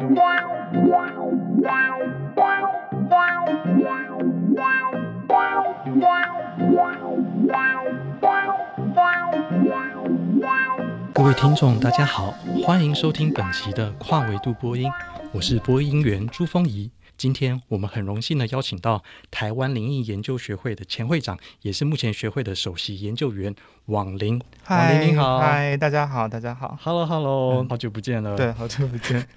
各位听众，大家好，欢迎收听本期的跨维度播音，我是播音员朱峰仪。今天我们很荣幸的邀请到台湾灵异研究学会的前会长，也是目前学会的首席研究员王林。嗨，枉灵你好，嗨，大家好，大家好，Hello，Hello，、嗯、好久不见了。对，好久不见。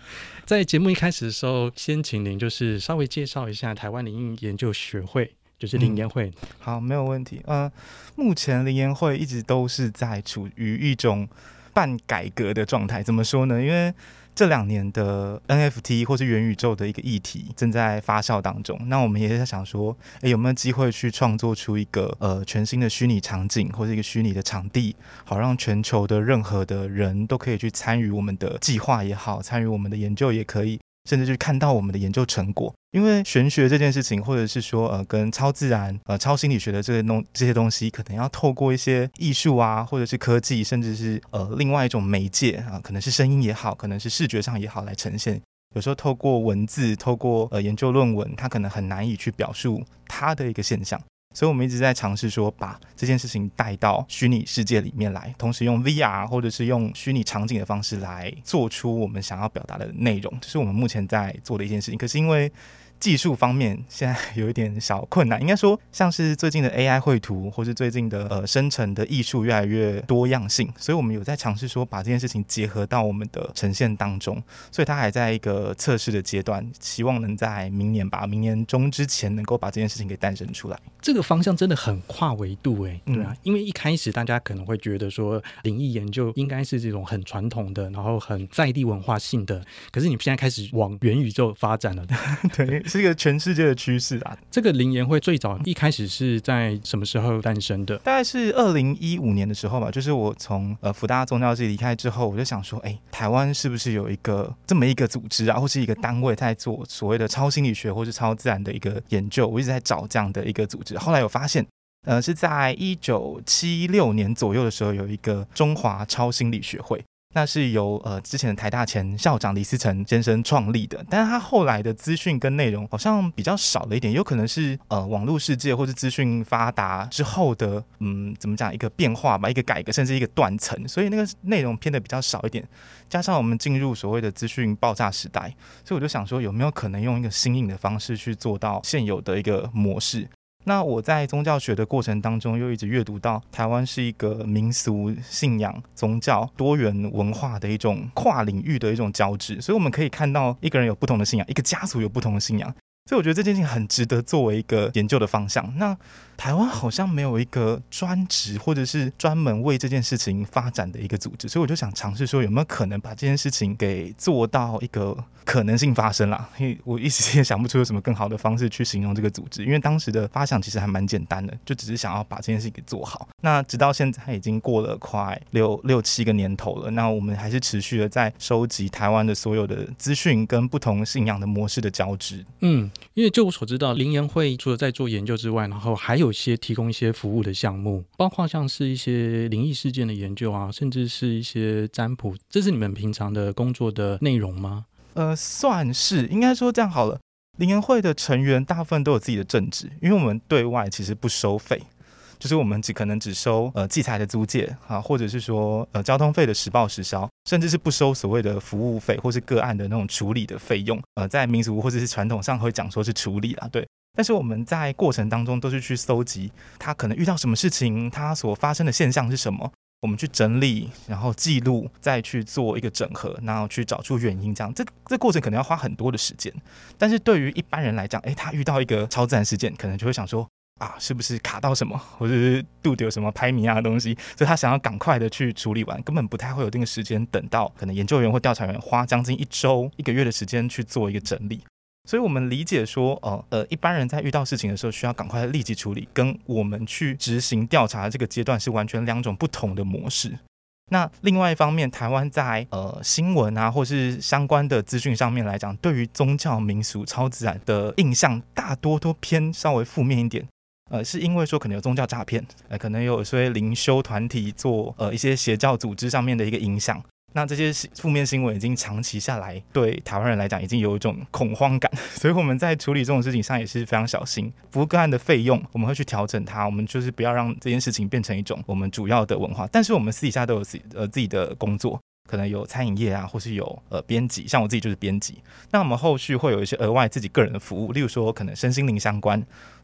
在节目一开始的时候，先请您就是稍微介绍一下台湾灵异研究学会，就是林研会、嗯。好，没有问题。嗯、呃，目前林研会一直都是在处于一种半改革的状态。怎么说呢？因为这两年的 NFT 或是元宇宙的一个议题正在发酵当中，那我们也在想说，诶，有没有机会去创作出一个呃全新的虚拟场景或者一个虚拟的场地，好让全球的任何的人都可以去参与我们的计划也好，参与我们的研究也可以。甚至去看到我们的研究成果，因为玄学这件事情，或者是说呃跟超自然、呃超心理学的这些东这些东西，可能要透过一些艺术啊，或者是科技，甚至是呃另外一种媒介啊，可能是声音也好，可能是视觉上也好来呈现。有时候透过文字，透过呃研究论文，它可能很难以去表述它的一个现象。所以，我们一直在尝试说，把这件事情带到虚拟世界里面来，同时用 VR 或者是用虚拟场景的方式来做出我们想要表达的内容，这是我们目前在做的一件事情。可是因为技术方面现在有一点小困难，应该说像是最近的 AI 绘图，或是最近的呃生成的艺术越来越多样性，所以我们有在尝试说把这件事情结合到我们的呈现当中，所以它还在一个测试的阶段，希望能在明年吧，明年中之前能够把这件事情给诞生出来。这个方向真的很跨维度诶，对啊，嗯、因为一开始大家可能会觉得说灵异研究应该是这种很传统的，然后很在地文化性的，可是你现在开始往元宇宙发展了，对。是一个全世界的趋势啊！这个灵研会最早一开始是在什么时候诞生的？大概是二零一五年的时候吧。就是我从呃福大宗教系离开之后，我就想说，哎，台湾是不是有一个这么一个组织啊，或是一个单位在做所谓的超心理学或是超自然的一个研究？我一直在找这样的一个组织。后来有发现，呃，是在一九七六年左右的时候，有一个中华超心理学会。那是由呃之前的台大前校长李思成先生创立的，但是他后来的资讯跟内容好像比较少了一点，有可能是呃网络世界或是资讯发达之后的嗯怎么讲一个变化吧，一个改革，甚至一个断层，所以那个内容偏的比较少一点，加上我们进入所谓的资讯爆炸时代，所以我就想说有没有可能用一个新颖的方式去做到现有的一个模式。那我在宗教学的过程当中，又一直阅读到台湾是一个民俗信仰、宗教多元文化的一种跨领域的一种交织，所以我们可以看到一个人有不同的信仰，一个家族有不同的信仰，所以我觉得这件事情很值得作为一个研究的方向。那台湾好像没有一个专职或者是专门为这件事情发展的一个组织，所以我就想尝试说有没有可能把这件事情给做到一个可能性发生啦。因为我一时也想不出有什么更好的方式去形容这个组织，因为当时的发想其实还蛮简单的，就只是想要把这件事情给做好。那直到现在已经过了快六六七个年头了，那我们还是持续的在收集台湾的所有的资讯跟不同信仰的模式的交织。嗯，因为就我所知道，灵研会除了在做研究之外，然后还有有些提供一些服务的项目，包括像是一些灵异事件的研究啊，甚至是一些占卜，这是你们平常的工作的内容吗？呃，算是，应该说这样好了。灵研会的成员大部分都有自己的正职，因为我们对外其实不收费，就是我们只可能只收呃器材的租借啊，或者是说呃交通费的实报实销，甚至是不收所谓的服务费或是个案的那种处理的费用。呃，在民俗或者是传统上会讲说是处理啦，对。但是我们在过程当中都是去搜集他可能遇到什么事情，他所发生的现象是什么，我们去整理，然后记录，再去做一个整合，然后去找出原因。这样，这这过程可能要花很多的时间。但是对于一般人来讲，诶，他遇到一个超自然事件，可能就会想说啊，是不是卡到什么，或者是肚子有什么拍谜啊东西，所以他想要赶快的去处理完，根本不太会有这个时间等到可能研究员或调查员花将近一周、一个月的时间去做一个整理。所以，我们理解说，呃呃，一般人在遇到事情的时候，需要赶快立即处理，跟我们去执行调查这个阶段是完全两种不同的模式。那另外一方面，台湾在呃新闻啊，或是相关的资讯上面来讲，对于宗教、民俗、超自然的印象，大多都偏稍微负面一点。呃，是因为说可能有宗教诈骗，呃，可能有一些灵修团体做呃一些邪教组织上面的一个影响。那这些负面新闻已经长期下来，对台湾人来讲已经有一种恐慌感，所以我们在处理这种事情上也是非常小心。服务个案的费用，我们会去调整它，我们就是不要让这件事情变成一种我们主要的文化。但是我们私底下都有自己呃自己的工作。可能有餐饮业啊，或是有呃编辑，像我自己就是编辑。那我们后续会有一些额外自己个人的服务，例如说可能身心灵相关，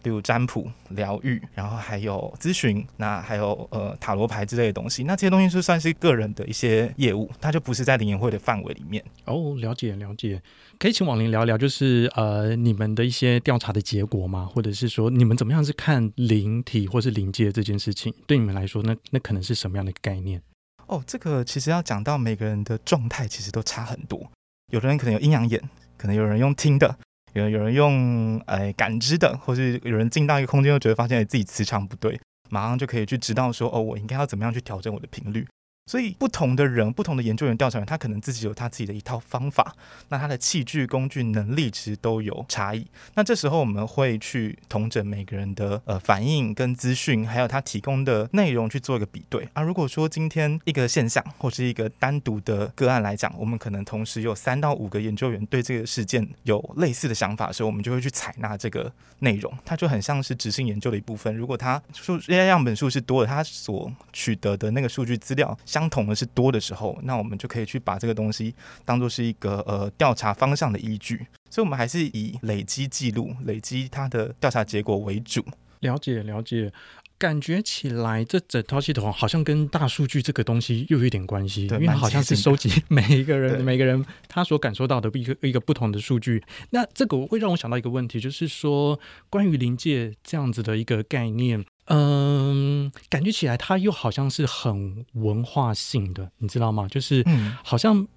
例如占卜、疗愈，然后还有咨询，那还有呃塔罗牌之类的东西。那这些东西就算是个人的一些业务，它就不是在灵研会的范围里面。哦，了解了解。可以请网林聊聊，就是呃你们的一些调查的结果吗？或者是说你们怎么样是看灵体或是灵界这件事情？对你们来说，那那可能是什么样的概念？哦，这个其实要讲到每个人的状态，其实都差很多。有的人可能有阴阳眼，可能有人用听的，有人有人用呃感知的，或是有人进到一个空间，又觉得发现自己磁场不对，马上就可以去知道说，哦，我应该要怎么样去调整我的频率。所以，不同的人、不同的研究员、调查员，他可能自己有他自己的一套方法。那他的器具、工具、能力其实都有差异。那这时候我们会去统整每个人的呃反应跟资讯，还有他提供的内容去做一个比对。啊，如果说今天一个现象或是一个单独的个案来讲，我们可能同时有三到五个研究员对这个事件有类似的想法的时候，我们就会去采纳这个内容。它就很像是执行研究的一部分。如果它数 AI 样本数是多的，它所取得的那个数据资料同的是多的时候，那我们就可以去把这个东西当做是一个呃调查方向的依据，所以我们还是以累积记录、累积它的调查结果为主。了解了解，感觉起来这整套系统好像跟大数据这个东西又有一点关系，因为好像是收集每一个人 每个人他所感受到的一个一个不同的数据。那这个会让我想到一个问题，就是说关于临界这样子的一个概念。嗯，感觉起来它又好像是很文化性的，你知道吗？就是好像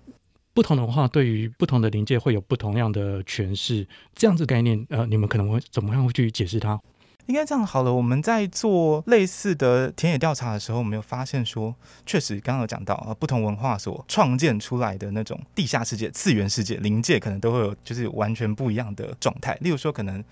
不同的文化对于不同的灵界会有不同样的诠释，这样子概念，呃，你们可能会怎么样会去解释它？应该这样好了，我们在做类似的田野调查的时候，我们有发现说，确实刚刚有讲到啊，不同文化所创建出来的那种地下世界、次元世界、灵界，可能都会有就是完全不一样的状态。例如说，可能。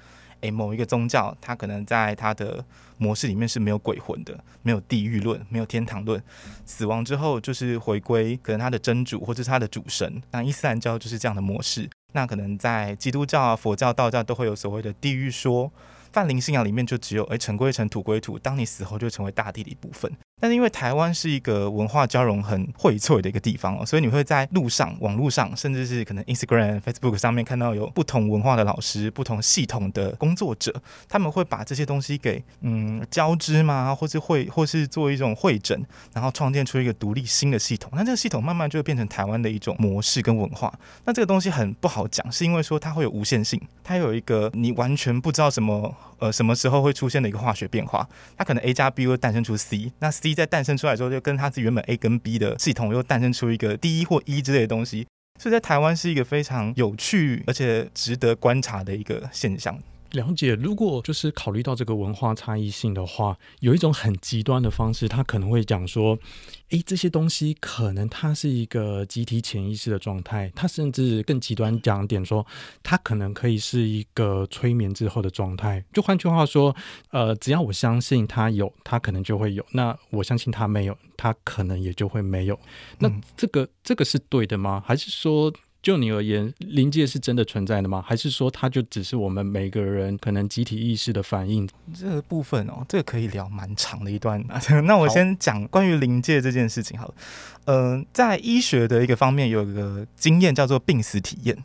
诶，某一个宗教，它可能在它的模式里面是没有鬼魂的，没有地狱论，没有天堂论，死亡之后就是回归，可能它的真主或者是它的主神。那伊斯兰教就是这样的模式。那可能在基督教啊、佛教、道教都会有所谓的地狱说。泛灵信仰里面就只有诶，尘归尘，土归土，当你死后就成为大地的一部分。但是因为台湾是一个文化交融很荟萃的一个地方哦，所以你会在路上、网络上，甚至是可能 Instagram、Facebook 上面看到有不同文化的老师、不同系统的工作者，他们会把这些东西给嗯交织嘛，或是会或是做一种会诊，然后创建出一个独立新的系统。那这个系统慢慢就会变成台湾的一种模式跟文化。那这个东西很不好讲，是因为说它会有无限性，它有一个你完全不知道什么呃什么时候会出现的一个化学变化，它可能 A 加 B 会诞生出 C，那 C 在诞生出来之后，就跟它自己原本 A 跟 B 的系统又诞生出一个 D 或 E 之类的东西，所以在台湾是一个非常有趣而且值得观察的一个现象。了解，如果就是考虑到这个文化差异性的话，有一种很极端的方式，他可能会讲说，诶，这些东西可能它是一个集体潜意识的状态，它甚至更极端讲点说，它可能可以是一个催眠之后的状态。就换句话说，呃，只要我相信它有，它可能就会有；那我相信它没有，它可能也就会没有。那这个这个是对的吗？还是说？就你而言，临界是真的存在的吗？还是说它就只是我们每个人可能集体意识的反应？这个部分哦，这个可以聊蛮长的一段。那我先讲关于临界这件事情好了。嗯、在医学的一个方面，有一个经验叫做病死体验。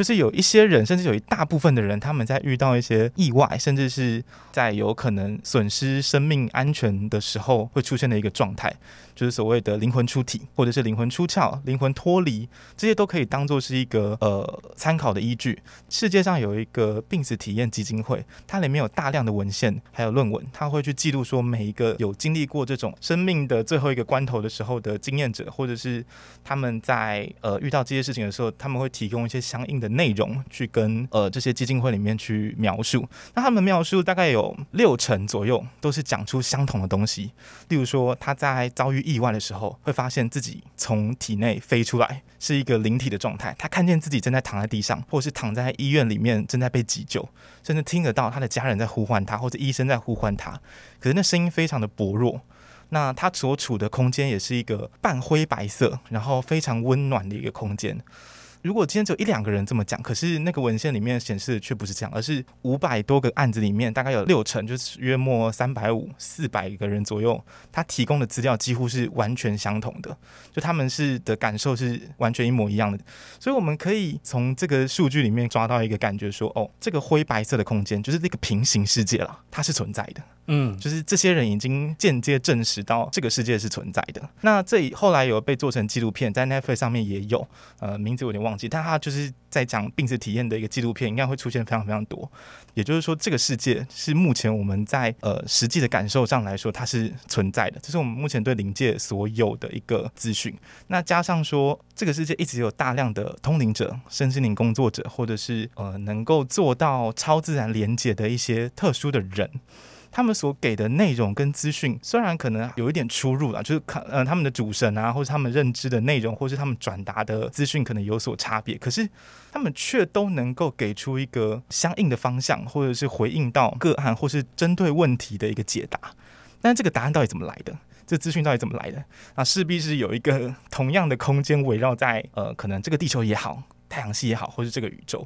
就是有一些人，甚至有一大部分的人，他们在遇到一些意外，甚至是在有可能损失生命安全的时候，会出现的一个状态，就是所谓的灵魂出体，或者是灵魂出窍、灵魂脱离，这些都可以当做是一个呃参考的依据。世界上有一个病死体验基金会，它里面有大量的文献还有论文，它会去记录说每一个有经历过这种生命的最后一个关头的时候的经验者，或者是他们在呃遇到这些事情的时候，他们会提供一些相应的内容去跟呃这些基金会里面去描述，那他们描述大概有六成左右都是讲出相同的东西。例如说，他在遭遇意外的时候，会发现自己从体内飞出来，是一个灵体的状态。他看见自己正在躺在地上，或是躺在医院里面正在被急救，甚至听得到他的家人在呼唤他，或者医生在呼唤他。可是那声音非常的薄弱。那他所处的空间也是一个半灰白色，然后非常温暖的一个空间。如果今天只有一两个人这么讲，可是那个文献里面显示的却不是这样，而是五百多个案子里面，大概有六成，就是约莫三百五、四百个人左右，他提供的资料几乎是完全相同的，就他们是的感受是完全一模一样的。所以我们可以从这个数据里面抓到一个感觉说，哦，这个灰白色的空间就是那个平行世界了，它是存在的。嗯，就是这些人已经间接证实到这个世界是存在的。那这后来有被做成纪录片，在 Netflix 上面也有，呃，名字有点忘记，但他就是在讲病死体验的一个纪录片，应该会出现非常非常多。也就是说，这个世界是目前我们在呃实际的感受上来说，它是存在的。这是我们目前对灵界所有的一个资讯。那加上说，这个世界一直有大量的通灵者、身心灵工作者，或者是呃能够做到超自然连接的一些特殊的人。他们所给的内容跟资讯，虽然可能有一点出入了，就是看呃他们的主神啊，或者他们认知的内容，或是他们转达的资讯可能有所差别，可是他们却都能够给出一个相应的方向，或者是回应到个案，或是针对问题的一个解答。但这个答案到底怎么来的？这资讯到底怎么来的？那势必是有一个同样的空间围绕在呃，可能这个地球也好，太阳系也好，或是这个宇宙。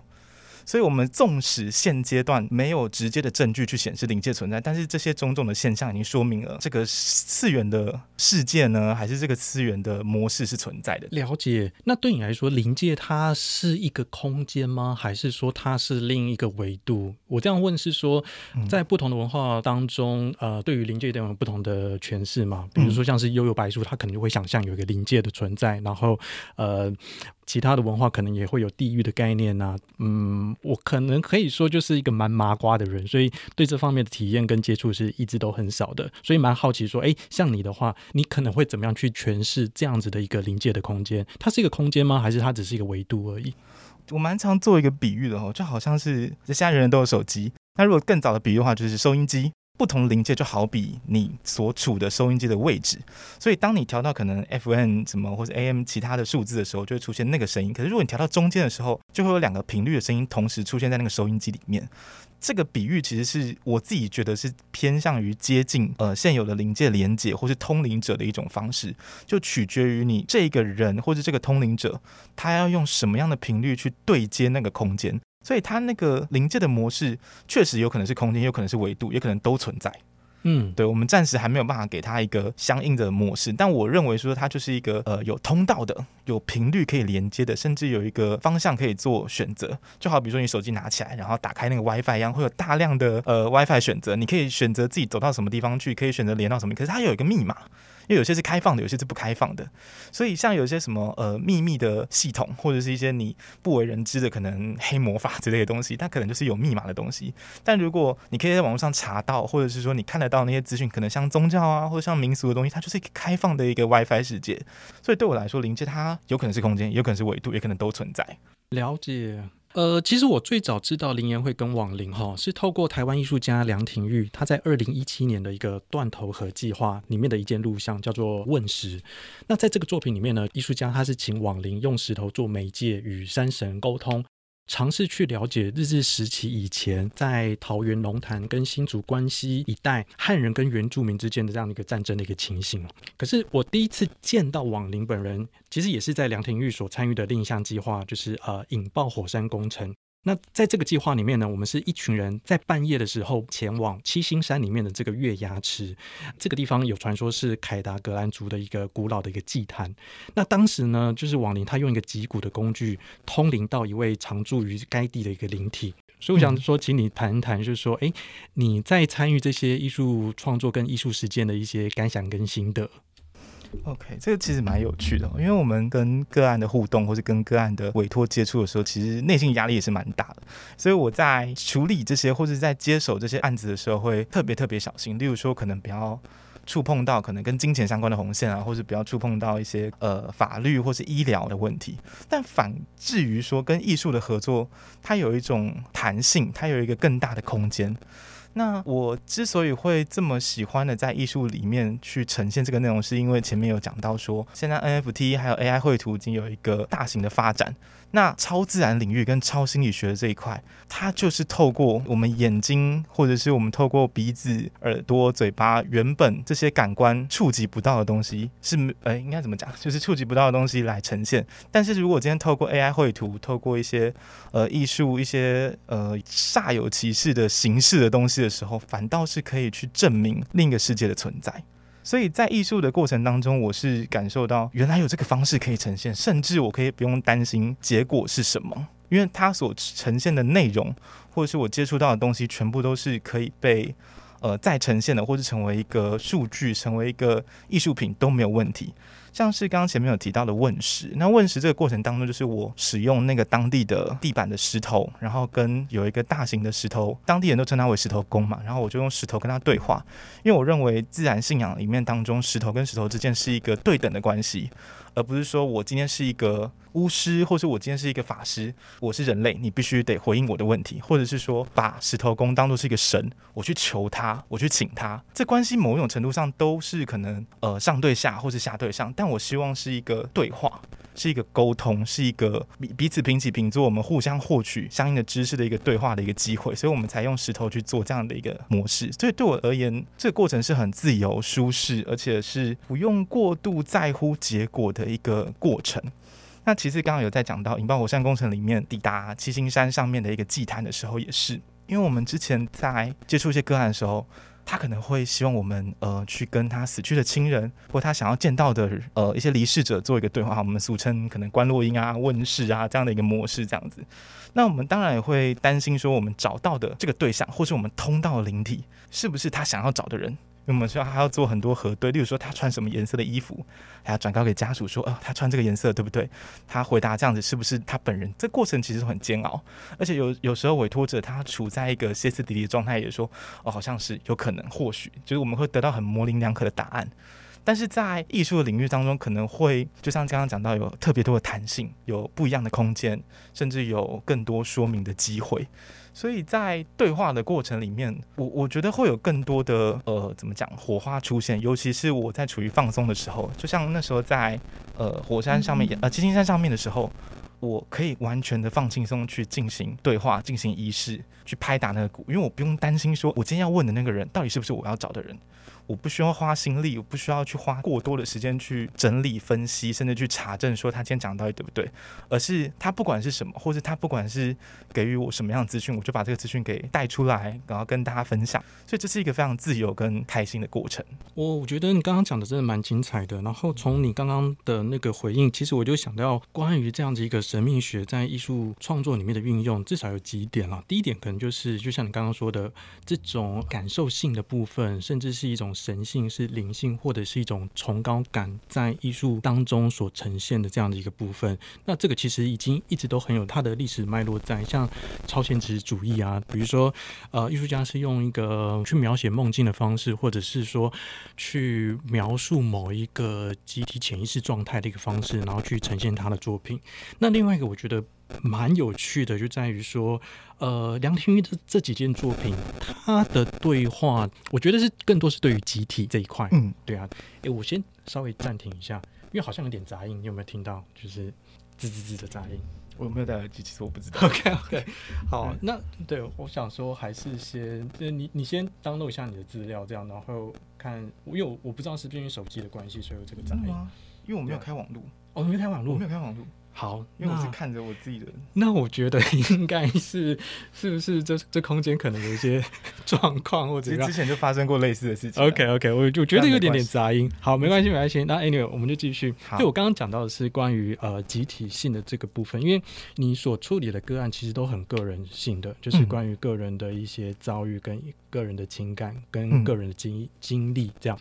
所以，我们纵使现阶段没有直接的证据去显示灵界存在，但是这些种种的现象已经说明了这个次元的世界呢，还是这个次元的模式是存在的。了解。那对你来说，灵界它是一个空间吗？还是说它是另一个维度？我这样问是说，在不同的文化当中，呃，对于灵界都有不同的诠释嘛？比如说，像是悠悠白书，它可能就会想象有一个灵界的存在，然后，呃。其他的文化可能也会有地狱的概念呐、嗯，我可能可以说就是一个蛮麻瓜的人，所以对这方面的体验跟接触是一直都很少的，所以蛮好奇说，哎，像你的话，你可能会怎么样去诠释这样子的一个临界的空间？它是一个空间吗？还是它只是一个维度而已？我蛮常做一个比喻的哦，就好像是现在人人都有手机，那如果更早的比喻的话，就是收音机。不同临界就好比你所处的收音机的位置，所以当你调到可能 FM 什么或者 AM 其他的数字的时候，就会出现那个声音。可是如果你调到中间的时候，就会有两个频率的声音同时出现在那个收音机里面。这个比喻其实是我自己觉得是偏向于接近呃现有的临界连接或是通灵者的一种方式，就取决于你这个人或者这个通灵者，他要用什么样的频率去对接那个空间。所以它那个临界的模式确实有可能是空间，有可能是维度，也可能都存在。嗯，对，我们暂时还没有办法给它一个相应的模式，但我认为说它就是一个呃有通道的、有频率可以连接的，甚至有一个方向可以做选择。就好比说你手机拿起来，然后打开那个 WiFi 一样，会有大量的呃 WiFi 选择，你可以选择自己走到什么地方去，可以选择连到什么，可是它有一个密码。因为有些是开放的，有些是不开放的，所以像有些什么呃秘密的系统，或者是一些你不为人知的可能黑魔法之类的东西，它可能就是有密码的东西。但如果你可以在网络上查到，或者是说你看得到那些资讯，可能像宗教啊，或者像民俗的东西，它就是一个开放的一个 WiFi 世界。所以对我来说，灵界它有可能是空间，有可能是维度，也可能都存在。了解。呃，其实我最早知道林言会跟网林哈，是透过台湾艺术家梁廷玉他在二零一七年的一个断头河计划里面的一件录像，叫做问石。那在这个作品里面呢，艺术家他是请网林用石头做媒介与山神沟通。尝试去了解日治时期以前在桃园龙潭跟新竹关西一带汉人跟原住民之间的这样的一个战争的一个情形。可是我第一次见到网林本人，其实也是在梁廷玉所参与的另一项计划，就是呃引爆火山工程。那在这个计划里面呢，我们是一群人在半夜的时候前往七星山里面的这个月牙池，这个地方有传说是凯达格兰族的一个古老的一个祭坛。那当时呢，就是网灵他用一个击鼓的工具通灵到一位常住于该地的一个灵体。所以我想说，请你谈一谈，就是说，哎，你在参与这些艺术创作跟艺术实践的一些感想跟心得。OK，这个其实蛮有趣的，因为我们跟个案的互动，或是跟个案的委托接触的时候，其实内心压力也是蛮大的。所以我在处理这些，或者在接手这些案子的时候，会特别特别小心。例如说，可能不要触碰到可能跟金钱相关的红线啊，或是不要触碰到一些呃法律或是医疗的问题。但反至于说跟艺术的合作，它有一种弹性，它有一个更大的空间。那我之所以会这么喜欢的在艺术里面去呈现这个内容，是因为前面有讲到说，现在 NFT 还有 AI 绘图已经有一个大型的发展。那超自然领域跟超心理学的这一块，它就是透过我们眼睛，或者是我们透过鼻子、耳朵、嘴巴，原本这些感官触及不到的东西，是呃，应该怎么讲？就是触及不到的东西来呈现。但是如果今天透过 AI 绘图，透过一些呃艺术、一些呃煞有其事的形式的东西的时候，反倒是可以去证明另一个世界的存在。所以在艺术的过程当中，我是感受到原来有这个方式可以呈现，甚至我可以不用担心结果是什么，因为它所呈现的内容，或者是我接触到的东西，全部都是可以被呃再呈现的，或是成为一个数据，成为一个艺术品都没有问题。像是刚刚前面有提到的问石，那问石这个过程当中，就是我使用那个当地的地板的石头，然后跟有一个大型的石头，当地人都称它为石头公嘛，然后我就用石头跟他对话，因为我认为自然信仰里面当中，石头跟石头之间是一个对等的关系。而不是说我今天是一个巫师，或是我今天是一个法师，我是人类，你必须得回应我的问题，或者是说把石头公当作是一个神，我去求他，我去请他，这关系某种程度上都是可能呃上对下，或是下对上，但我希望是一个对话。是一个沟通，是一个彼彼此平起平坐，我们互相获取相应的知识的一个对话的一个机会，所以我们才用石头去做这样的一个模式。所以对我而言，这个过程是很自由、舒适，而且是不用过度在乎结果的的一个过程。那其实刚刚有在讲到引爆火山工程里面抵达七星山上面的一个祭坛的时候，也是因为我们之前在接触一些个案的时候。他可能会希望我们呃去跟他死去的亲人或他想要见到的呃一些离世者做一个对话，我们俗称可能观落音啊、问世啊这样的一个模式这样子。那我们当然也会担心说，我们找到的这个对象或是我们通道的灵体是不是他想要找的人。我们需要还要做很多核对，例如说他穿什么颜色的衣服，还要转告给家属说，哦，他穿这个颜色对不对？他回答这样子是不是他本人？这过程其实很煎熬，而且有有时候委托者他处在一个歇斯底里的状态，也说，哦，好像是有可能，或许就是我们会得到很模棱两可的答案。但是在艺术的领域当中，可能会就像刚刚讲到，有特别多的弹性，有不一样的空间，甚至有更多说明的机会。所以在对话的过程里面，我我觉得会有更多的呃，怎么讲，火花出现。尤其是我在处于放松的时候，就像那时候在呃火山上面，呃七星山上面的时候，我可以完全的放轻松去进行对话，进行仪式，去拍打那个鼓，因为我不用担心说我今天要问的那个人到底是不是我要找的人。我不需要花心力，我不需要去花过多的时间去整理、分析，甚至去查证说他今天讲到底对不对，而是他不管是什么，或者他不管是给予我什么样的资讯，我就把这个资讯给带出来，然后跟大家分享。所以这是一个非常自由跟开心的过程。我我觉得你刚刚讲的真的蛮精彩的。然后从你刚刚的那个回应，其实我就想到关于这样子一个神秘学在艺术创作里面的运用，至少有几点了。第一点可能就是，就像你刚刚说的，这种感受性的部分，甚至是一种。神性是灵性，或者是一种崇高感，在艺术当中所呈现的这样的一个部分。那这个其实已经一直都很有它的历史脉络在，像超现实主义啊，比如说呃，艺术家是用一个去描写梦境的方式，或者是说去描述某一个集体潜意识状态的一个方式，然后去呈现他的作品。那另外一个，我觉得。蛮有趣的，就在于说，呃，梁天玉的这几件作品，他的对话，我觉得是更多是对于集体这一块。嗯，对啊。诶，我先稍微暂停一下，因为好像有点杂音，你有没有听到？就是吱吱吱的杂音。我有没有戴耳机？其实我不知道。OK OK，好，嗯、那对，我想说还是先，你你先 download 一下你的资料，这样，然后看，因为我我不知道是不是因为手机的关系，所以有这个杂音。因为我没有开网络。哦，你没开网络？我没有开网络。好，因为我是看着我自己的。那我觉得应该是，是不是这这空间可能有一些 状况，或者之前就发生过类似的事情。OK OK，我就觉得有点点杂音。好，没关系没关系。那 Anyway，我们就继续。就我刚刚讲到的是关于呃集体性的这个部分，因为你所处理的个案其实都很个人性的，就是关于个人的一些遭遇、跟个人的情感、跟个人的经经历这样。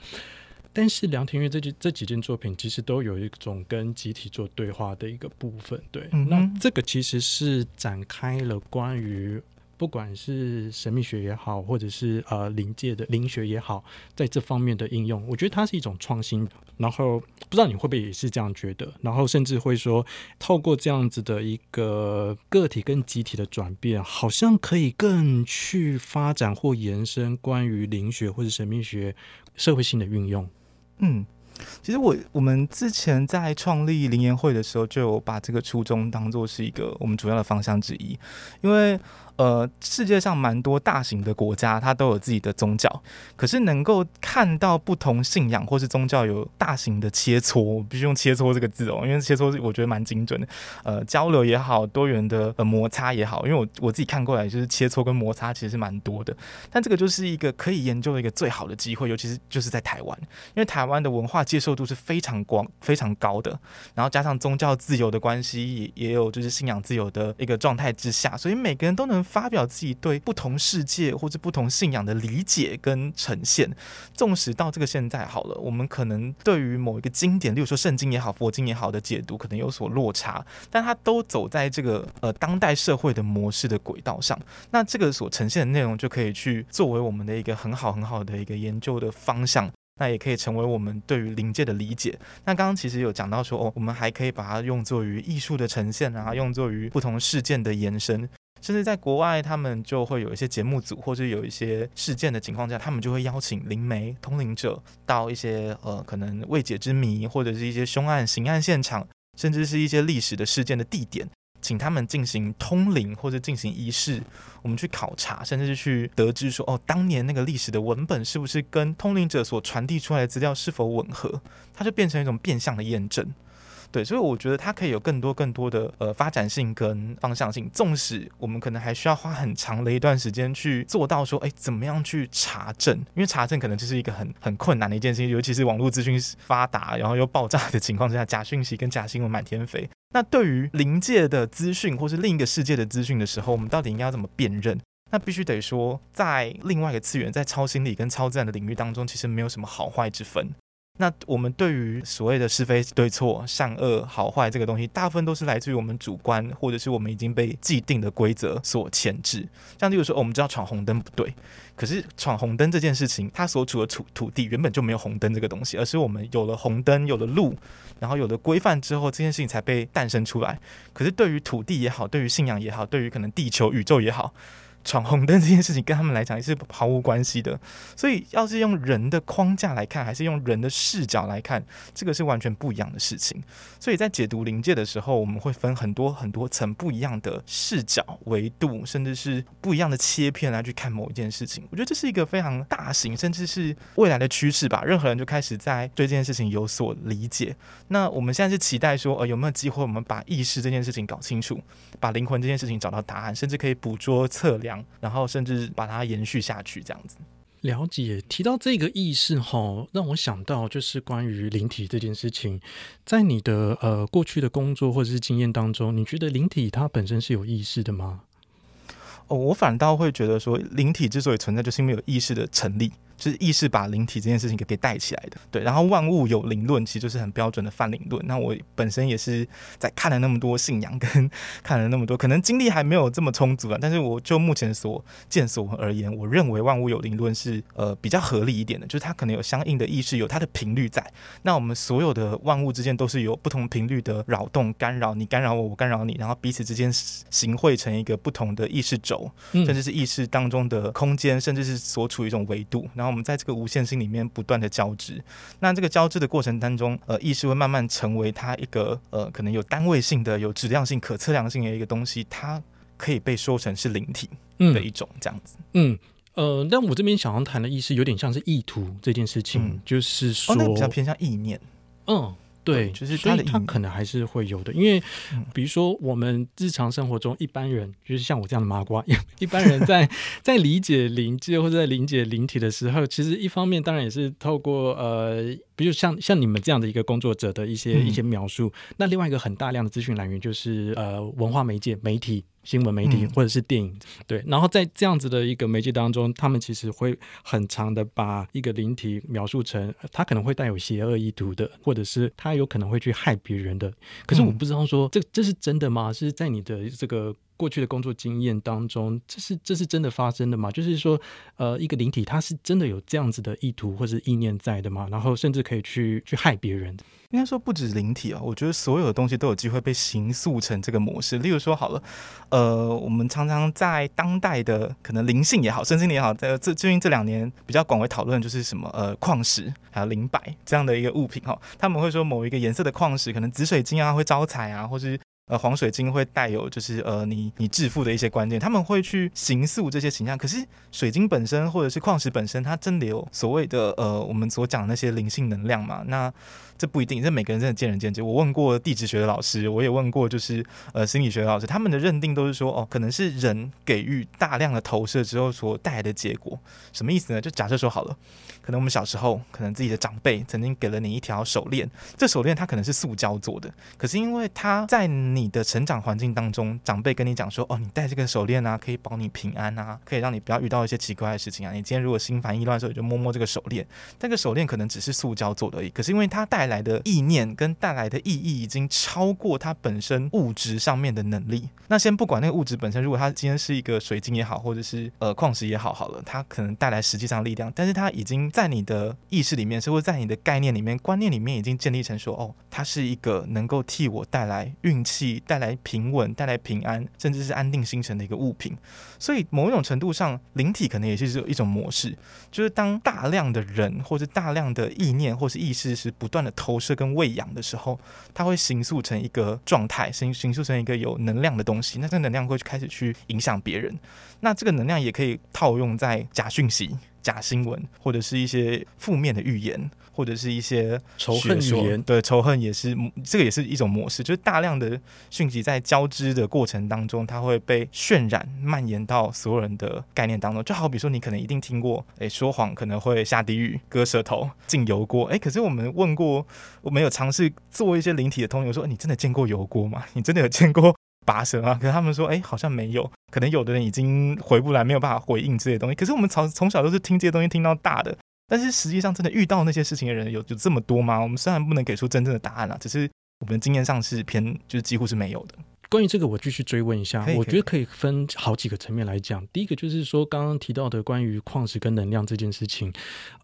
但是梁庭月这几这几件作品其实都有一种跟集体做对话的一个部分，对，嗯、那这个其实是展开了关于不管是神秘学也好，或者是呃灵界的灵学也好，在这方面的应用，我觉得它是一种创新。然后不知道你会不会也是这样觉得？然后甚至会说，透过这样子的一个个体跟集体的转变，好像可以更去发展或延伸关于灵学或者神秘学社会性的运用。嗯，其实我我们之前在创立灵研会的时候，就有把这个初衷当做是一个我们主要的方向之一，因为。呃，世界上蛮多大型的国家，它都有自己的宗教。可是能够看到不同信仰或是宗教有大型的切磋，必须用切磋这个字哦，因为切磋我觉得蛮精准的。呃，交流也好，多元的呃摩擦也好，因为我我自己看过来，就是切磋跟摩擦其实是蛮多的。但这个就是一个可以研究的一个最好的机会，尤其是就是在台湾，因为台湾的文化接受度是非常广、非常高的。然后加上宗教自由的关系，也也有就是信仰自由的一个状态之下，所以每个人都能。发表自己对不同世界或者不同信仰的理解跟呈现，纵使到这个现在好了，我们可能对于某一个经典，例如说圣经也好、佛经也好的解读，可能有所落差，但它都走在这个呃当代社会的模式的轨道上，那这个所呈现的内容就可以去作为我们的一个很好很好的一个研究的方向，那也可以成为我们对于灵界的理解。那刚刚其实有讲到说，哦，我们还可以把它用作于艺术的呈现啊，用作于不同事件的延伸。甚至在国外，他们就会有一些节目组，或者有一些事件的情况下，他们就会邀请灵媒、通灵者到一些呃可能未解之谜，或者是一些凶案、刑案现场，甚至是一些历史的事件的地点，请他们进行通灵或者进行仪式，我们去考察，甚至是去得知说，哦，当年那个历史的文本是不是跟通灵者所传递出来的资料是否吻合，它就变成一种变相的验证。对，所以我觉得它可以有更多更多的呃发展性跟方向性。纵使我们可能还需要花很长的一段时间去做到说，哎，怎么样去查证？因为查证可能就是一个很很困难的一件事情，尤其是网络资讯发达，然后又爆炸的情况之下，假讯息跟假新闻满天飞。那对于临界的资讯或是另一个世界的资讯的时候，我们到底应该要怎么辨认？那必须得说，在另外一个次元，在超心理跟超自然的领域当中，其实没有什么好坏之分。那我们对于所谓的是非对错、善恶好坏这个东西，大部分都是来自于我们主观，或者是我们已经被既定的规则所牵制。像例如说，我们知道闯红灯不对，可是闯红灯这件事情，它所处的土土地原本就没有红灯这个东西，而是我们有了红灯、有了路，然后有了规范之后，这件事情才被诞生出来。可是对于土地也好，对于信仰也好，对于可能地球、宇宙也好。闯红灯这件事情跟他们来讲也是毫无关系的，所以要是用人的框架来看，还是用人的视角来看，这个是完全不一样的事情。所以在解读灵界的时候，我们会分很多很多层不一样的视角、维度，甚至是不一样的切片来去看某一件事情。我觉得这是一个非常大型，甚至是未来的趋势吧。任何人就开始在对这件事情有所理解。那我们现在是期待说，呃，有没有机会我们把意识这件事情搞清楚，把灵魂这件事情找到答案，甚至可以捕捉、测量。然后甚至把它延续下去，这样子。了解，提到这个意识哈，让我想到就是关于灵体这件事情，在你的呃过去的工作或者是经验当中，你觉得灵体它本身是有意识的吗？哦，我反倒会觉得说，灵体之所以存在，就是因为有意识的成立。就是意识把灵体这件事情给给带起来的，对。然后万物有灵论，其实就是很标准的泛灵论。那我本身也是在看了那么多信仰，跟 看了那么多，可能精力还没有这么充足啊。但是我就目前所见所闻而言，我认为万物有灵论是呃比较合理一点的，就是它可能有相应的意识，有它的频率在。那我们所有的万物之间都是有不同频率的扰动干扰，你干扰我，我干扰你，然后彼此之间形汇成一个不同的意识轴，甚至是意识当中的空间，甚至是所处于一种维度，然后。我们在这个无限性里面不断的交织，那这个交织的过程当中，呃，意识会慢慢成为它一个呃，可能有单位性的、有质量性、可测量性的一个东西，它可以被说成是灵体的一种这样子。嗯，嗯呃，但我这边想要谈的意思有点像是意图这件事情，嗯、就是说、哦、比较偏向意念，嗯。对，就是他的，他可能还是会有的，因为比如说我们日常生活中一般人，就是像我这样的麻瓜，一般人在在理解灵界或者在理解灵体的时候，其实一方面当然也是透过呃。比如像像你们这样的一个工作者的一些、嗯、一些描述，那另外一个很大量的资讯来源就是呃文化媒介、媒体、新闻媒体或者是电影，嗯、对。然后在这样子的一个媒介当中，他们其实会很长的把一个灵体描述成他可能会带有邪恶意图的，或者是他有可能会去害别人的。可是我不知道说这这是真的吗？是在你的这个过去的工作经验当中，这是这是真的发生的吗？就是说，呃，一个灵体它是真的有这样子的意图或是意念在的吗？然后甚至可以去去害别人？应该说不止灵体啊，我觉得所有的东西都有机会被形塑成这个模式。例如说，好了，呃，我们常常在当代的可能灵性也好，身心灵也好，在这最近这两年比较广为讨论，就是什么呃矿石还有灵摆这样的一个物品哈，他们会说某一个颜色的矿石，可能紫水晶啊会招财啊，或是。呃，黄水晶会带有就是呃，你你致富的一些观念，他们会去形塑这些形象。可是水晶本身或者是矿石本身，它真的有所谓的呃，我们所讲的那些灵性能量嘛？那这不一定，这每个人真的见仁见智。我问过地质学的老师，我也问过就是呃心理学的老师，他们的认定都是说，哦，可能是人给予大量的投射之后所带来的结果。什么意思呢？就假设说好了，可能我们小时候，可能自己的长辈曾经给了你一条手链，这手链它可能是塑胶做的，可是因为它在你的成长环境当中，长辈跟你讲说：“哦，你戴这个手链啊，可以保你平安啊，可以让你不要遇到一些奇怪的事情啊。你今天如果心烦意乱的时候，你就摸摸这个手链。这个手链可能只是塑胶做的而已，可是因为它带来来的意念跟带来的意义已经超过它本身物质上面的能力。那先不管那个物质本身，如果它今天是一个水晶也好，或者是呃矿石也好，好了，它可能带来实际上力量，但是它已经在你的意识里面，是或在你的概念里面、观念里面已经建立成说：哦，它是一个能够替我带来运气、带来。平稳，带来平安，甚至是安定心神的一个物品。所以，某一种程度上，灵体可能也是一种模式，就是当大量的人或者大量的意念或是意识是不断的投射跟喂养的时候，它会形塑成一个状态，形形塑成一个有能量的东西。那这能量会开始去影响别人。那这个能量也可以套用在假讯息、假新闻，或者是一些负面的预言。或者是一些仇恨语言，对，仇恨也是这个也是一种模式，就是大量的讯息在交织的过程当中，它会被渲染蔓延到所有人的概念当中。就好比说，你可能一定听过，哎，说谎可能会下地狱、割舌头、进油锅。哎，可是我们问过，我们有尝试做一些灵体的通灵，说你真的见过油锅吗？你真的有见过拔舌吗？可是他们说，哎，好像没有。可能有的人已经回不来，没有办法回应这些东西。可是我们从从小都是听这些东西听到大的。但是实际上，真的遇到那些事情的人有有这么多吗？我们虽然不能给出真正的答案啊，只是我们的经验上是偏，就是几乎是没有的。关于这个，我继续追问一下，我觉得可以分好几个层面来讲。第一个就是说，刚刚提到的关于矿石跟能量这件事情，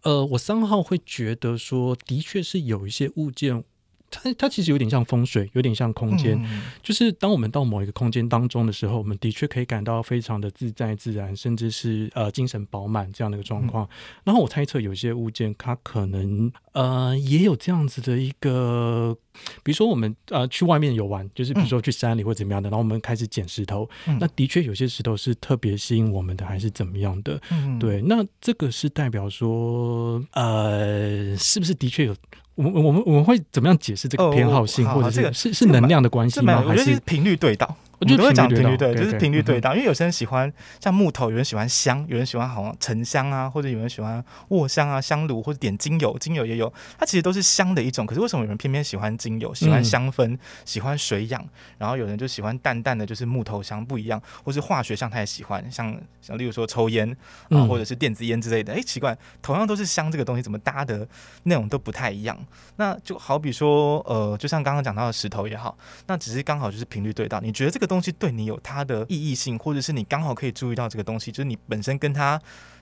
呃，我三号会觉得说，的确是有一些物件。它它其实有点像风水，有点像空间。嗯、就是当我们到某一个空间当中的时候，我们的确可以感到非常的自在自然，甚至是呃精神饱满这样的一个状况。嗯、然后我猜测有些物件，它可能呃也有这样子的一个，比如说我们呃去外面游玩，就是比如说去山里或怎么样的，嗯、然后我们开始捡石头，嗯、那的确有些石头是特别吸引我们的，还是怎么样的？嗯、对，那这个是代表说呃是不是的确有？我们我们我们会怎么样解释这个偏好性，或者是是是能量的关系吗？还是频率对到？我觉得会讲频率对，就是频率对到。因为有些人喜欢像木头，有人喜欢香，有人喜欢好像沉香啊，或者有人喜欢卧香啊、香炉，或者点精油，精油也有。它其实都是香的一种。可是为什么有人偏偏喜欢精油，喜欢香氛，喜欢水养？然后有人就喜欢淡淡的，就是木头香不一样，或是化学香他也喜欢，像像例如说抽烟啊，或者是电子烟之类的。哎，奇怪，同样都是香，这个东西怎么搭的内容都不太一样？那就好比说，呃，就像刚刚讲到的石头也好，那只是刚好就是频率对到。你觉得这个东西对你有它的意义性，或者是你刚好可以注意到这个东西，就是你本身跟它。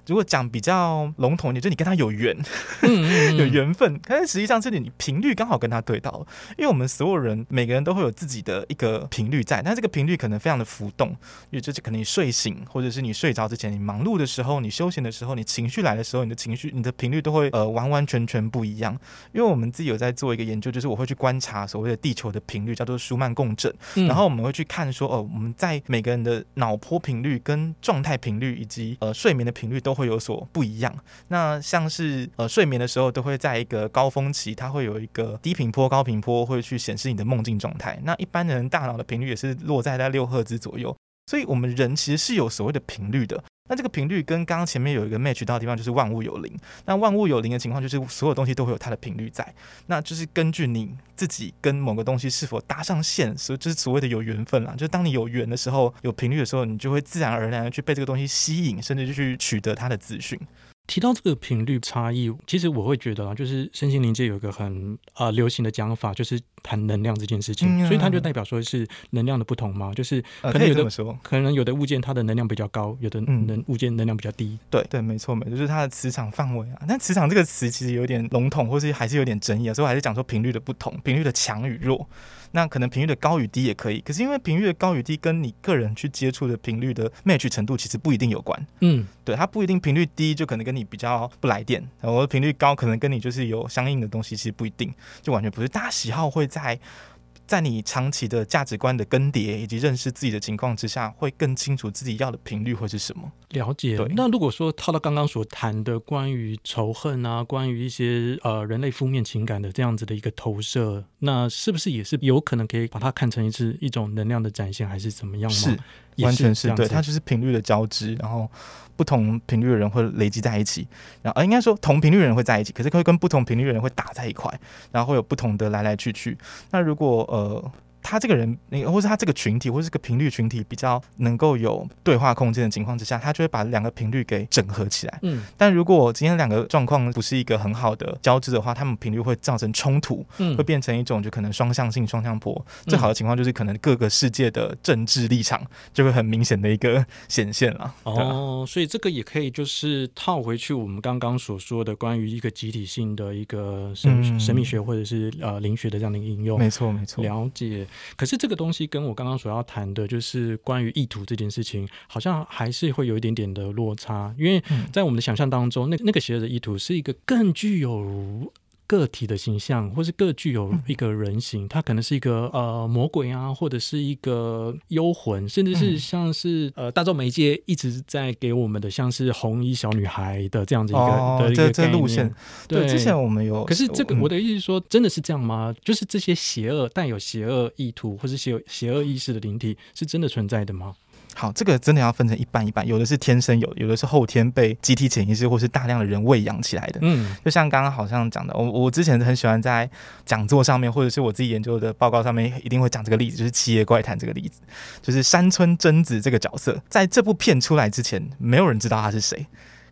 如果讲比较笼统一点，就你跟他有缘，有 缘分。但是实际上，这里你频率刚好跟他对到了，因为我们所有人每个人都会有自己的一个频率在，但这个频率可能非常的浮动，因为就是可能你睡醒，或者是你睡着之前，你忙碌的时候，你休闲的时候，你情绪来的时候，你的情绪、你的频率都会呃完完全全不一样。因为我们自己有在做一个研究，就是我会去观察所谓的地球的频率，叫做舒曼共振，然后我们会去看说，哦，我们在每个人的脑波频率、跟状态频率以及呃睡眠的频率都。会有所不一样。那像是呃睡眠的时候，都会在一个高峰期，它会有一个低频波、高频波，会去显示你的梦境状态。那一般人大脑的频率也是落在在六赫兹左右，所以我们人其实是有所谓的频率的。那这个频率跟刚刚前面有一个 match 到的地方，就是万物有灵。那万物有灵的情况，就是所有东西都会有它的频率在。那就是根据你自己跟某个东西是否搭上线，所以就是所谓的有缘分啦。就是当你有缘的时候，有频率的时候，你就会自然而然的去被这个东西吸引，甚至就去取得它的资讯。提到这个频率差异，其实我会觉得啊，就是身心灵界有一个很啊、呃、流行的讲法，就是谈能量这件事情，嗯、所以它就代表说是能量的不同嘛，就是可能有的、呃、可能有的物件它的能量比较高，有的能物件能量比较低。对对，没错没错，就是它的磁场范围啊。但磁场这个词其实有点笼统，或是还是有点争议啊，所以我还是讲说频率的不同，频率的强与弱。那可能频率的高与低也可以，可是因为频率的高与低跟你个人去接触的频率的 match 程度其实不一定有关。嗯，对，它不一定频率低就可能跟你比较不来电，然后频率高可能跟你就是有相应的东西，其实不一定，就完全不是。大家喜好会在。在你长期的价值观的更迭以及认识自己的情况之下，会更清楚自己要的频率会是什么。了解。对。那如果说套到刚刚所谈的关于仇恨啊，关于一些呃人类负面情感的这样子的一个投射，那是不是也是有可能可以把它看成是一种能量的展现，还是怎么样吗？是，完全是对，它就是频率的交织，然后。不同频率的人会累积在一起，然后呃，应该说同频率的人会在一起，可是会跟不同频率的人会打在一块，然后会有不同的来来去去。那如果呃。Oh. 他这个人，那个或是他这个群体，或是这个频率群体比较能够有对话空间的情况之下，他就会把两个频率给整合起来。嗯，但如果今天两个状况不是一个很好的交织的话，他们频率会造成冲突，嗯，会变成一种就可能双向性双向波。最好的情况就是可能各个世界的政治立场就会很明显的一个显现了。哦，所以这个也可以就是套回去我们刚刚所说的关于一个集体性的一个神、嗯、神秘学或者是呃灵学的这样的一个应用。没错，没错，了解。可是这个东西跟我刚刚所要谈的，就是关于意图这件事情，好像还是会有一点点的落差，因为在我们的想象当中，那那个邪恶的意图是一个更具有。个体的形象，或是各具有一个人形，它可能是一个呃魔鬼啊，或者是一个幽魂，甚至是像是呃大众媒介一直在给我们的，像是红衣小女孩的这样子一个、哦、的一个这路线。对，对，之前我们有，可是这个我的意思是说，真的是这样吗？就是这些邪恶带有邪恶意图或是邪邪恶意识的灵体，是真的存在的吗？好，这个真的要分成一半一半，有的是天生有，有的是后天被集体潜意识或是大量的人喂养起来的。嗯，就像刚刚好像讲的，我我之前很喜欢在讲座上面，或者是我自己研究的报告上面，一定会讲这个例子，就是《七夜怪谈》这个例子，就是山村贞子这个角色，在这部片出来之前，没有人知道他是谁。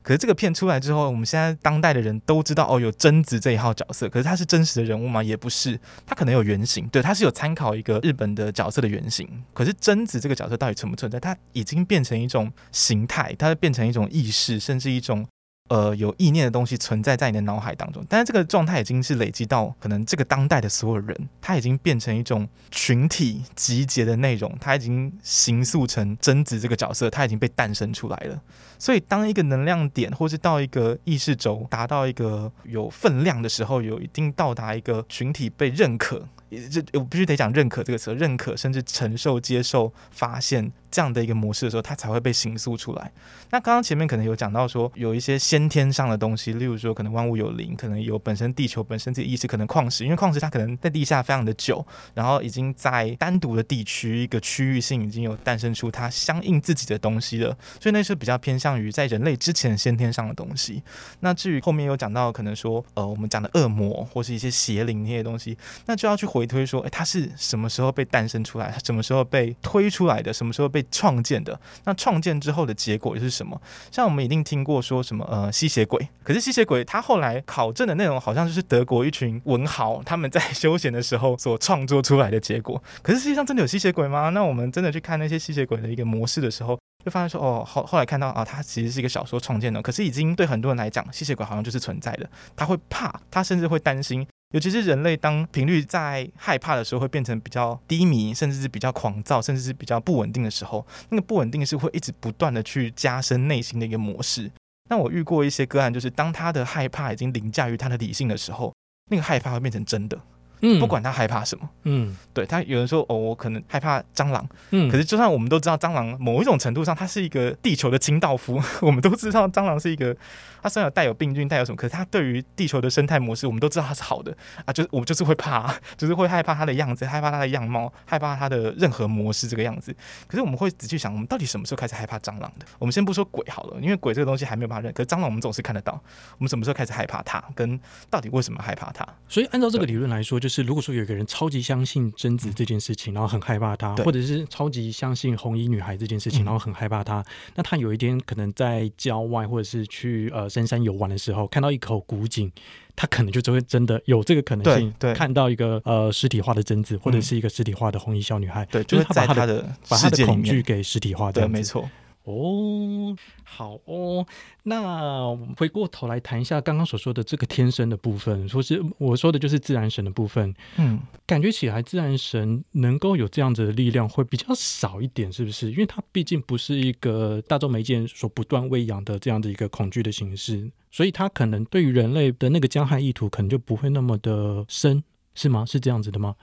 可是这个片出来之后，我们现在当代的人都知道哦，有贞子这一号角色。可是他是真实的人物吗？也不是，他可能有原型，对，他是有参考一个日本的角色的原型。可是贞子这个角色到底存不存在？他已经变成一种形态，它变成一种意识，甚至一种。呃，有意念的东西存在在你的脑海当中，但是这个状态已经是累积到可能这个当代的所有人，他已经变成一种群体集结的内容，他已经形塑成贞子这个角色，他已经被诞生出来了。所以，当一个能量点或是到一个意识轴达到一个有分量的时候，有一定到达一个群体被认可。这我必须得讲认可这个词，认可甚至承受、接受、发现这样的一个模式的时候，它才会被形塑出来。那刚刚前面可能有讲到说，有一些先天上的东西，例如说可能万物有灵，可能有本身地球本身这意识，可能矿石，因为矿石它可能在地下非常的久，然后已经在单独的地区一个区域性已经有诞生出它相应自己的东西了，所以那是比较偏向于在人类之前先天上的东西。那至于后面有讲到可能说，呃，我们讲的恶魔或是一些邪灵那些东西，那就要去回推说，诶，它是什么时候被诞生出来？它什么时候被推出来的？什么时候被创建的？那创建之后的结果又是什么？像我们一定听过说什么呃吸血鬼，可是吸血鬼他后来考证的内容好像就是德国一群文豪他们在休闲的时候所创作出来的结果。可是实际上真的有吸血鬼吗？那我们真的去看那些吸血鬼的一个模式的时候，就发现说哦，后后来看到啊，它其实是一个小说创建的。可是已经对很多人来讲，吸血鬼好像就是存在的。他会怕，他甚至会担心。尤其是人类，当频率在害怕的时候，会变成比较低迷，甚至是比较狂躁，甚至是比较不稳定的时候，那个不稳定是会一直不断的去加深内心的一个模式。那我遇过一些个案，就是当他的害怕已经凌驾于他的理性的时候，那个害怕会变成真的。嗯，不管他害怕什么，嗯，对他有人说哦，我可能害怕蟑螂，嗯，可是就算我们都知道蟑螂某一种程度上，它是一个地球的清道夫，我们都知道蟑螂是一个。它虽然有带有病菌，带有什么，可是它对于地球的生态模式，我们都知道它是好的啊。就是我们就是会怕，就是会害怕它的样子，害怕它的样貌，害怕它的任何模式这个样子。可是我们会仔细想，我们到底什么时候开始害怕蟑螂的？我们先不说鬼好了，因为鬼这个东西还没有办法认。可是蟑螂我们总是看得到。我们什么时候开始害怕它？跟到底为什么害怕它？所以按照这个理论来说，就是如果说有一个人超级相信贞子这件事情，然后很害怕他，或者是超级相信红衣女孩这件事情，然后很害怕他，那他有一天可能在郊外或者是去呃深山游玩的时候，看到一口古井。他可能就会真的有这个可能性，看到一个呃实体化的贞子，或者是一个实体化的红衣小女孩，对，就是他把他的，他的把他的恐惧给实体化，对，没错。哦，好哦，那我们回过头来谈一下刚刚所说的这个天生的部分，说是我说的就是自然神的部分。嗯，感觉起来自然神能够有这样子的力量会比较少一点，是不是？因为它毕竟不是一个大众媒介所不断喂养的这样的一个恐惧的形式，所以它可能对于人类的那个加害意图可能就不会那么的深，是吗？是这样子的吗？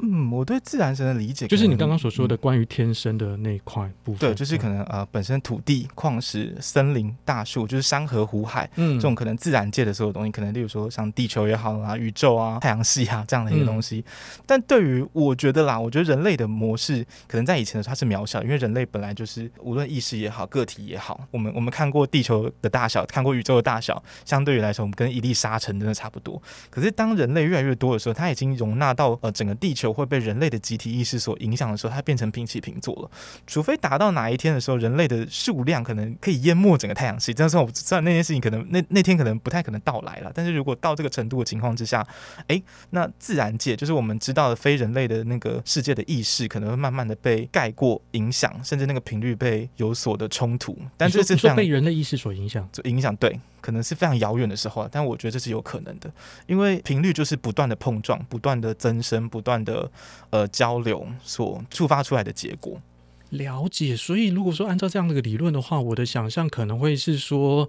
嗯，我对自然神的理解就是你刚刚所说的关于天生的那一块部分。对，就是可能呃，本身土地、矿石、森林、大树，就是山河湖海，嗯，这种可能自然界的所有东西，可能例如说像地球也好啊，宇宙啊、太阳系啊这样的一个东西。嗯、但对于我觉得啦，我觉得人类的模式可能在以前的时候它是渺小，因为人类本来就是无论意识也好，个体也好，我们我们看过地球的大小，看过宇宙的大小，相对于来说，我们跟一粒沙尘真的差不多。可是当人类越来越多的时候，它已经容纳到呃整个地球。会被人类的集体意识所影响的时候，它变成平起平坐了。除非达到哪一天的时候，人类的数量可能可以淹没整个太阳系。这样说，我知道那件事情可能那那天可能不太可能到来了。但是如果到这个程度的情况之下，诶，那自然界就是我们知道的非人类的那个世界的意识，可能会慢慢的被盖过、影响，甚至那个频率被有所的冲突。但这是被人类意识所影响，就影响对。可能是非常遥远的时候，但我觉得这是有可能的，因为频率就是不断的碰撞、不断的增生、不断的呃交流所触发出来的结果。了解，所以如果说按照这样的一个理论的话，我的想象可能会是说，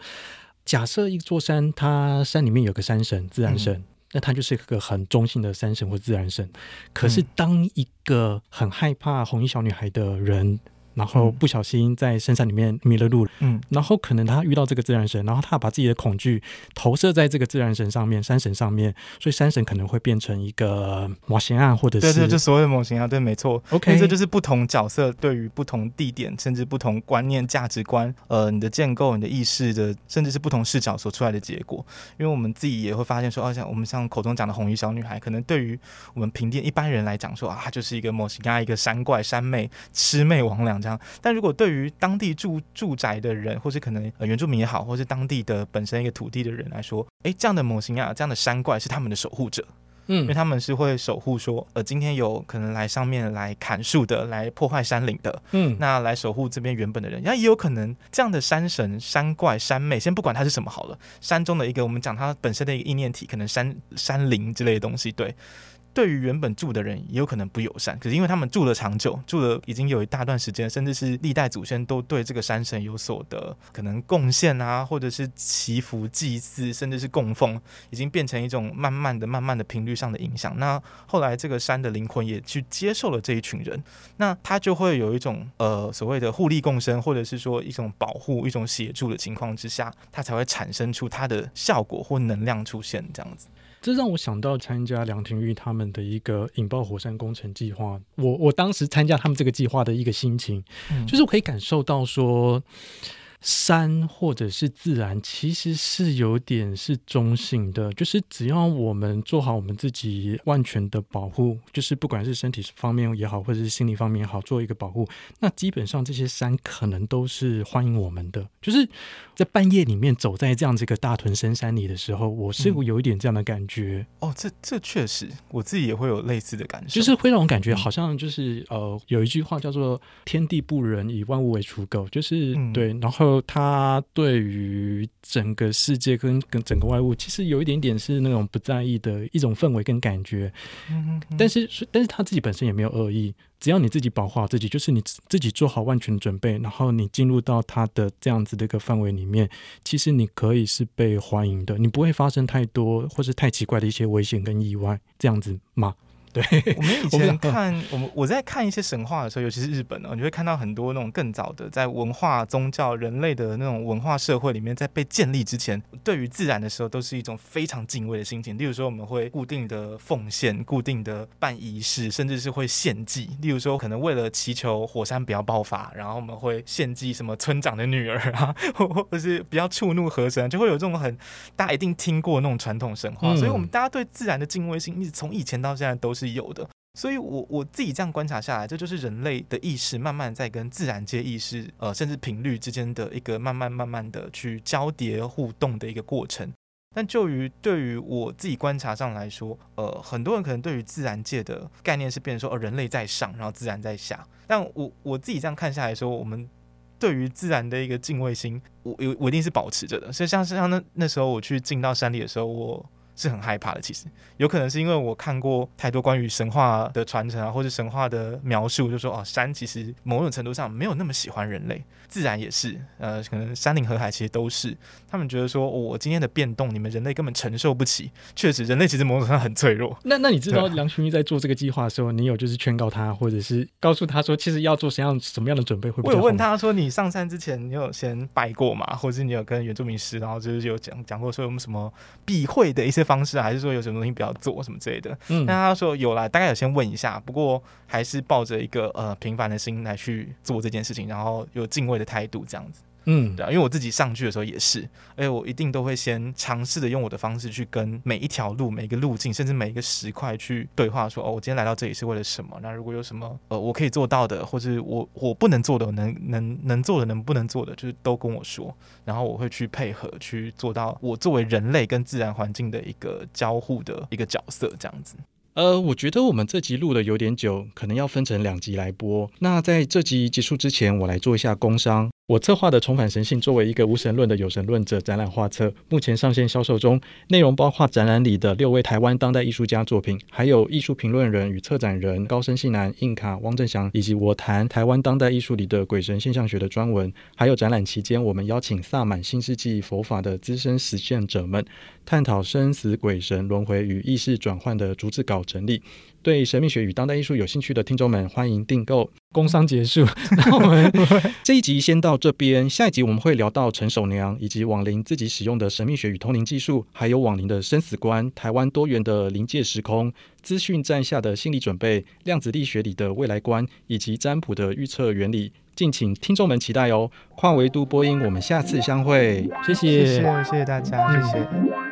假设一座山，它山里面有个山神、自然神，嗯、那它就是一个很中性的山神或自然神。可是当一个很害怕红衣小女孩的人。然后不小心在深山里面迷了路，嗯，然后可能他遇到这个自然神，然后他把自己的恐惧投射在这个自然神上面，山神上面，所以山神可能会变成一个模型啊，或者是对对，就所谓的模型啊，对，没错，OK，这就是不同角色对于不同地点，甚至不同观念、价值观，呃，你的建构、你的意识的，甚至是不同视角所出来的结果。因为我们自己也会发现说，哦，像我们像口中讲的红衣小女孩，可能对于我们平地一般人来讲说啊，她就是一个模型啊，一个山怪、山妹、魑魅魍魉这样。但如果对于当地住住宅的人，或是可能呃原住民也好，或是当地的本身一个土地的人来说，哎，这样的模型啊，这样的山怪是他们的守护者，嗯，因为他们是会守护说，呃，今天有可能来上面来砍树的，来破坏山林的，嗯，那来守护这边原本的人，那也有可能这样的山神、山怪、山妹，先不管它是什么好了，山中的一个，我们讲它本身的一个意念体，可能山山灵之类的东西，对。对于原本住的人也有可能不友善，可是因为他们住了长久，住了已经有一大段时间，甚至是历代祖先都对这个山神有所的可能贡献啊，或者是祈福祭祀，甚至是供奉，已经变成一种慢慢的、慢慢的频率上的影响。那后来这个山的灵魂也去接受了这一群人，那他就会有一种呃所谓的互利共生，或者是说一种保护、一种协助的情况之下，它才会产生出它的效果或能量出现这样子。这让我想到参加梁廷玉他们的一个引爆火山工程计划。我我当时参加他们这个计划的一个心情，嗯、就是我可以感受到说。山或者是自然，其实是有点是中性的，就是只要我们做好我们自己万全的保护，就是不管是身体方面也好，或者是心理方面也好，做一个保护，那基本上这些山可能都是欢迎我们的。就是在半夜里面走在这样子一个大屯深山里的时候，我是有一点这样的感觉。嗯、哦，这这确实，我自己也会有类似的感受，就是会让我感觉好像就是呃，有一句话叫做“天地不仁，以万物为刍狗”，就是、嗯、对，然后。他对于整个世界跟跟整个外物，其实有一点点是那种不在意的一种氛围跟感觉。嗯嗯。但是，但是他自己本身也没有恶意，只要你自己保护好自己，就是你自己做好万全的准备，然后你进入到他的这样子的一个范围里面，其实你可以是被欢迎的，你不会发生太多或是太奇怪的一些危险跟意外，这样子吗？对，我们以前看我们我在看一些神话的时候，尤其是日本哦，你会看到很多那种更早的在文化、宗教、人类的那种文化社会里面，在被建立之前，对于自然的时候，都是一种非常敬畏的心情。例如说，我们会固定的奉献、固定的办仪式，甚至是会献祭。例如说，可能为了祈求火山不要爆发，然后我们会献祭什么村长的女儿啊，或者是比较触怒河神，就会有这种很大家一定听过那种传统神话。所以，我们大家对自然的敬畏心，一直从以前到现在都是是有的。所以我，我自己这样观察下来，这就是人类的意识慢慢在跟自然界意识，呃，甚至频率之间的一个慢慢慢慢的去交叠互动的一个过程。但就于对于我自己观察上来说，呃，很多人可能对于自然界的概念是变成说，呃，人类在上，然后自然在下。但我我自己这样看下来说，我们对于自然的一个敬畏心，我我我一定是保持着的。所以像，像像那那时候我去进到山里的时候，我。是很害怕的，其实有可能是因为我看过太多关于神话的传承啊，或者神话的描述，就说哦，山其实某种程度上没有那么喜欢人类，自然也是，呃，可能山林河海其实都是，他们觉得说，哦，我今天的变动，你们人类根本承受不起。确实，人类其实某种程度上很脆弱。那那你知道梁群玉在做这个计划的时候，你有就是劝告他，或者是告诉他说，其实要做什么样什么样的准备会？我有问他说，你上山之前，你有先拜过吗？或者是你有跟原住民师，然后就是有讲讲过说有什么避讳的一些方式啊，还是说有什么东西不要做什么之类的？嗯，那他说有啦，大概有先问一下，不过还是抱着一个呃平凡的心来去做这件事情，然后有敬畏的态度这样子。嗯，对啊，因为我自己上去的时候也是，而且我一定都会先尝试的用我的方式去跟每一条路、每一个路径，甚至每一个石块去对话，说哦，我今天来到这里是为了什么？那如果有什么呃我可以做到的，或是我我不能做的，能能能做的，能不能做的，就是都跟我说，然后我会去配合去做到我作为人类跟自然环境的一个交互的一个角色，这样子。呃，我觉得我们这集录的有点久，可能要分成两集来播。那在这集结束之前，我来做一下工商。我策划的《重返神性》作为一个无神论的有神论者展览画册，目前上线销售中。内容包括展览里的六位台湾当代艺术家作品，还有艺术评论人与策展人高生信男、印卡、汪正祥，以及我谈台湾当代艺术里的鬼神现象学的专文。还有展览期间，我们邀请萨满新世纪佛法的资深实践者们，探讨生死、鬼神、轮回与意识转换的逐字稿整理。对神秘学与当代艺术有兴趣的听众们，欢迎订购。工商结束，那我们 这一集先到这边。下一集我们会聊到陈守娘以及网灵自己使用的神秘学与通灵技术，还有网灵的生死观、台湾多元的临界时空、资讯站下的心理准备、量子力学里的未来观，以及占卜的预测原理。敬请听众们期待哦！跨维度播音，我们下次相会。谢谢，谢谢，谢谢大家，谢谢。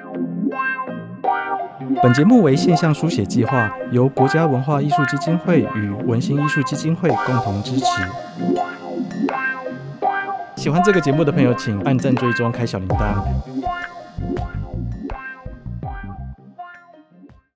本节目为现象书写计划，由国家文化艺术基金会与文心艺术基金会共同支持。喜欢这个节目的朋友，请按赞、追踪、开小铃铛。